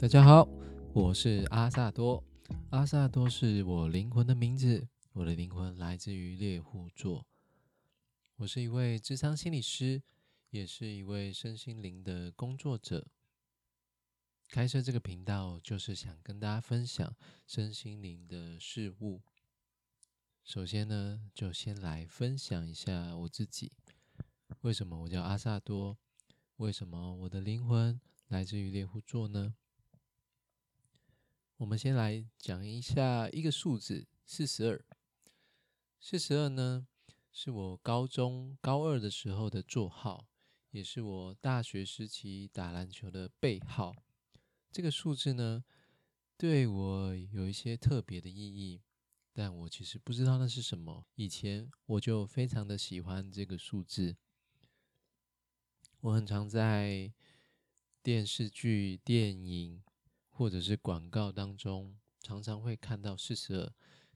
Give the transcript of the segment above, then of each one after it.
大家好，我是阿萨多。阿萨多是我灵魂的名字，我的灵魂来自于猎户座。我是一位智商心理师，也是一位身心灵的工作者。开设这个频道，就是想跟大家分享身心灵的事物。首先呢，就先来分享一下我自己。为什么我叫阿萨多？为什么我的灵魂来自于猎户座呢？我们先来讲一下一个数字，四十二。四十二呢，是我高中高二的时候的座号，也是我大学时期打篮球的背号。这个数字呢，对我有一些特别的意义，但我其实不知道那是什么。以前我就非常的喜欢这个数字，我很常在电视剧、电影。或者是广告当中，常常会看到四十二，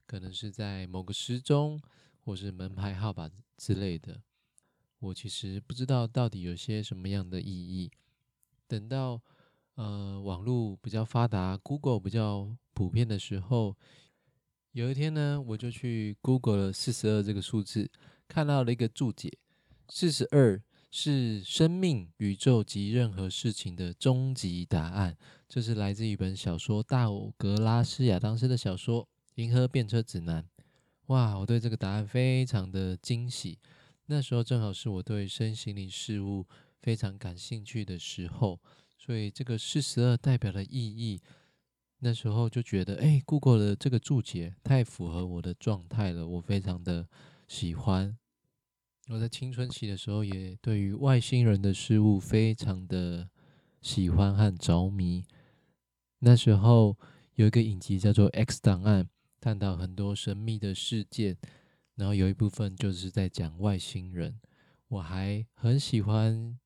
可能是在某个时钟，或是门牌号码之类的。我其实不知道到底有些什么样的意义。等到呃网络比较发达，Google 比较普遍的时候，有一天呢，我就去 Google 了四十二这个数字，看到了一个注解：四十二。是生命、宇宙及任何事情的终极答案。这是来自一本小说《大格拉斯亚当斯的小说《银河变车指南》。哇，我对这个答案非常的惊喜。那时候正好是我对身心灵事物非常感兴趣的时候，所以这个四十二代表的意义，那时候就觉得，哎，Google 的这个注解太符合我的状态了，我非常的喜欢。我在青春期的时候，也对于外星人的事物非常的喜欢和着迷。那时候有一个影集叫做《X 档案》，探讨很多神秘的事件，然后有一部分就是在讲外星人。我还很喜欢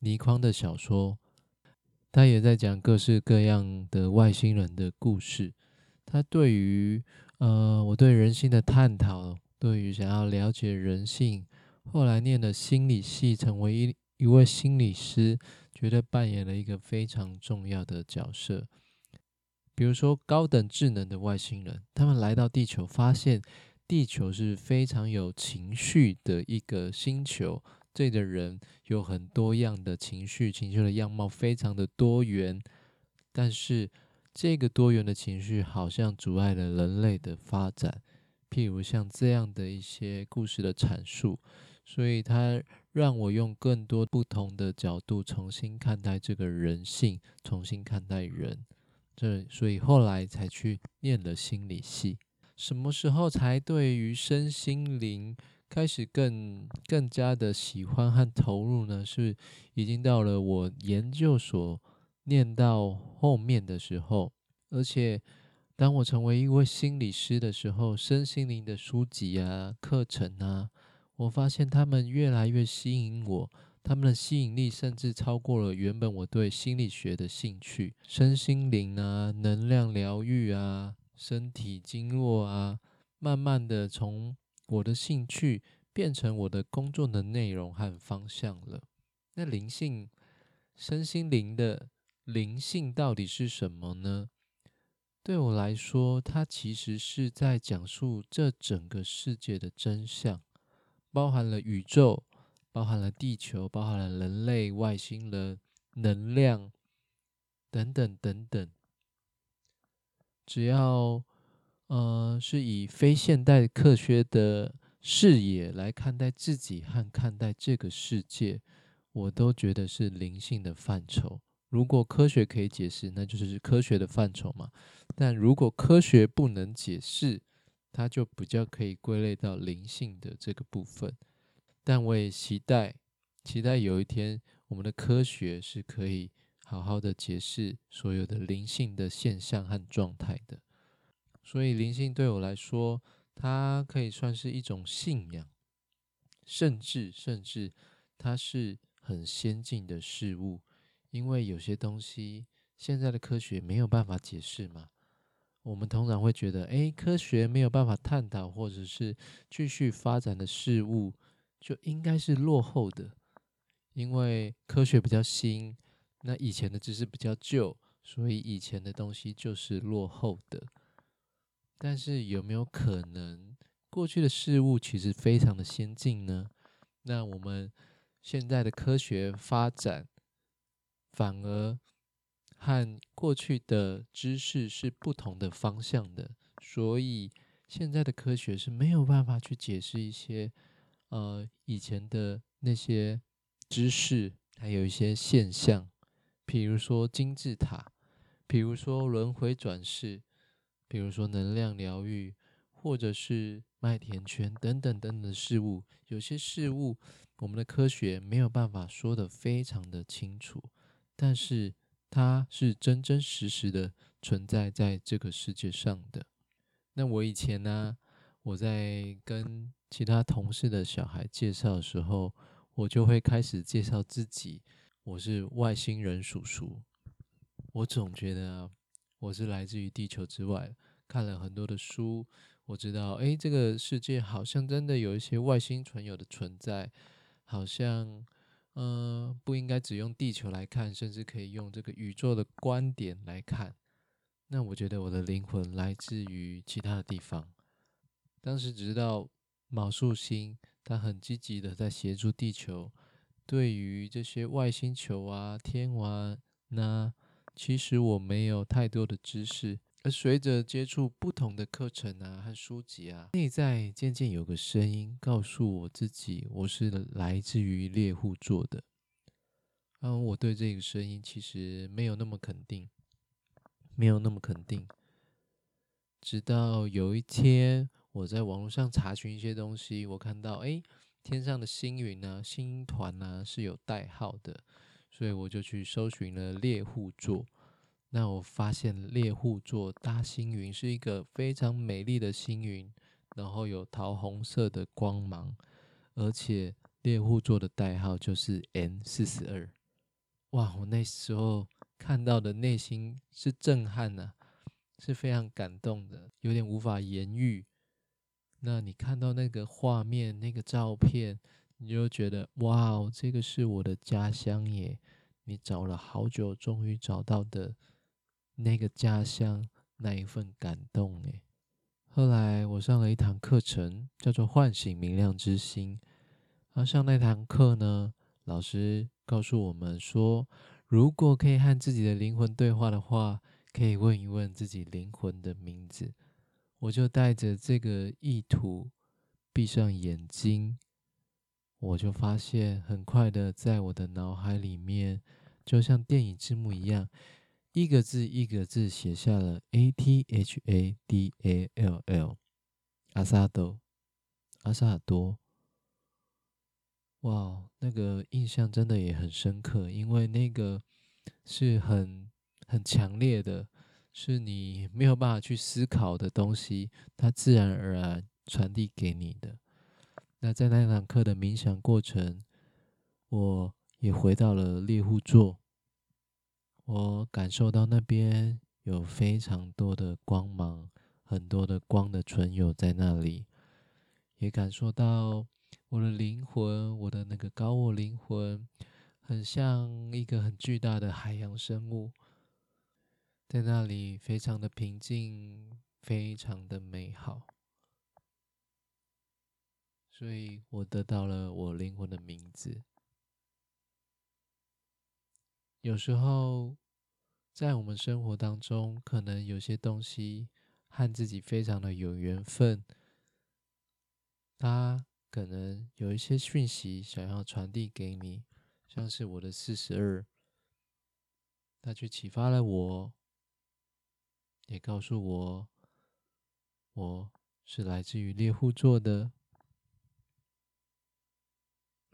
倪匡的小说，他也在讲各式各样的外星人的故事。他对于呃，我对人性的探讨，对于想要了解人性。后来念了心理系，成为一一位心理师，觉得扮演了一个非常重要的角色。比如说，高等智能的外星人，他们来到地球，发现地球是非常有情绪的一个星球，这里的人有很多样的情绪，情绪的样貌非常的多元。但是，这个多元的情绪好像阻碍了人类的发展。譬如像这样的一些故事的阐述。所以，他让我用更多不同的角度重新看待这个人性，重新看待人。这，所以后来才去念了心理系。什么时候才对于身心灵开始更更加的喜欢和投入呢？是已经到了我研究所念到后面的时候，而且当我成为一位心理师的时候，身心灵的书籍啊、课程啊。我发现他们越来越吸引我，他们的吸引力甚至超过了原本我对心理学的兴趣，身心灵啊，能量疗愈啊，身体经络啊，慢慢的从我的兴趣变成我的工作的内容和方向了。那灵性、身心灵的灵性到底是什么呢？对我来说，它其实是在讲述这整个世界的真相。包含了宇宙，包含了地球，包含了人类、外星人、能量等等等等。只要呃是以非现代科学的视野来看待自己和看待这个世界，我都觉得是灵性的范畴。如果科学可以解释，那就是科学的范畴嘛。但如果科学不能解释，它就比较可以归类到灵性的这个部分，但我也期待，期待有一天我们的科学是可以好好的解释所有的灵性的现象和状态的。所以灵性对我来说，它可以算是一种信仰，甚至甚至它是很先进的事物，因为有些东西现在的科学没有办法解释嘛。我们通常会觉得，哎，科学没有办法探讨或者是继续发展的事物，就应该是落后的，因为科学比较新，那以前的知识比较旧，所以以前的东西就是落后的。但是有没有可能，过去的事物其实非常的先进呢？那我们现在的科学发展，反而和过去的知识是不同的方向的，所以现在的科学是没有办法去解释一些呃以前的那些知识，还有一些现象，比如说金字塔，比如说轮回转世，比如说能量疗愈，或者是麦田圈等等等等的事物，有些事物。我们的科学没有办法说的非常的清楚，但是它是真真实实的存在在这个世界上的。那我以前呢，我在跟其他同事的小孩介绍的时候，我就会开始介绍自己，我是外星人叔叔。我总觉得，我是来自于地球之外，看了很多的书，我知道，哎，这个世界好像真的有一些外星存有的存在。好像，嗯，不应该只用地球来看，甚至可以用这个宇宙的观点来看。那我觉得我的灵魂来自于其他的地方。当时只知道卯宿星，它很积极的在协助地球。对于这些外星球啊、天王，那其实我没有太多的知识。而随着接触不同的课程啊和书籍啊，内在渐渐有个声音告诉我自己，我是来自于猎户座的。嗯，我对这个声音其实没有那么肯定，没有那么肯定。直到有一天，我在网络上查询一些东西，我看到，哎，天上的星云啊、星团啊是有代号的，所以我就去搜寻了猎户座。那我发现猎户座大星云是一个非常美丽的星云，然后有桃红色的光芒，而且猎户座的代号就是 N 四十二。哇！我那时候看到的内心是震撼呐，是非常感动的，有点无法言喻。那你看到那个画面、那个照片，你就觉得哇哦，这个是我的家乡耶！你找了好久，终于找到的。那个家乡那一份感动诶。后来我上了一堂课程，叫做“唤醒明亮之心”。而上那堂课呢，老师告诉我们说，如果可以和自己的灵魂对话的话，可以问一问自己灵魂的名字。我就带着这个意图，闭上眼睛，我就发现很快的，在我的脑海里面，就像电影字幕一样。一个字一个字写下了 A T H A D A L L，阿萨多，阿萨多，哇，那个印象真的也很深刻，因为那个是很很强烈的，是你没有办法去思考的东西，它自然而然传递给你的。那在那堂课的冥想过程，我也回到了猎户座。我感受到那边有非常多的光芒，很多的光的存有在那里，也感受到我的灵魂，我的那个高我灵魂，很像一个很巨大的海洋生物，在那里非常的平静，非常的美好，所以我得到了我灵魂的名字。有时候，在我们生活当中，可能有些东西和自己非常的有缘分，他可能有一些讯息想要传递给你，像是我的四十二，他去启发了我，也告诉我，我是来自于猎户座的，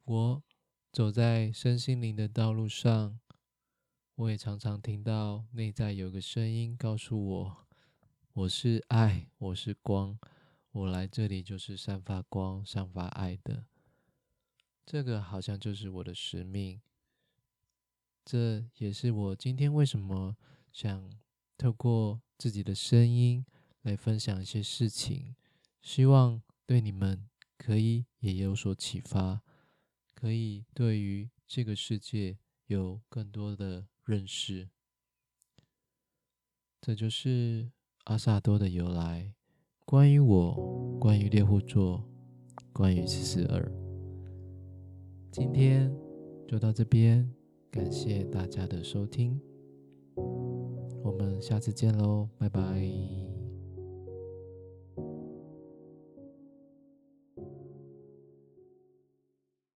我走在身心灵的道路上。我也常常听到内在有个声音告诉我：“我是爱，我是光，我来这里就是散发光、散发爱的。”这个好像就是我的使命。这也是我今天为什么想透过自己的声音来分享一些事情，希望对你们可以也有所启发，可以对于这个世界有更多的。认识，这就是阿萨多的由来。关于我，关于猎户座，关于四四二。今天就到这边，感谢大家的收听，我们下次见喽，拜拜。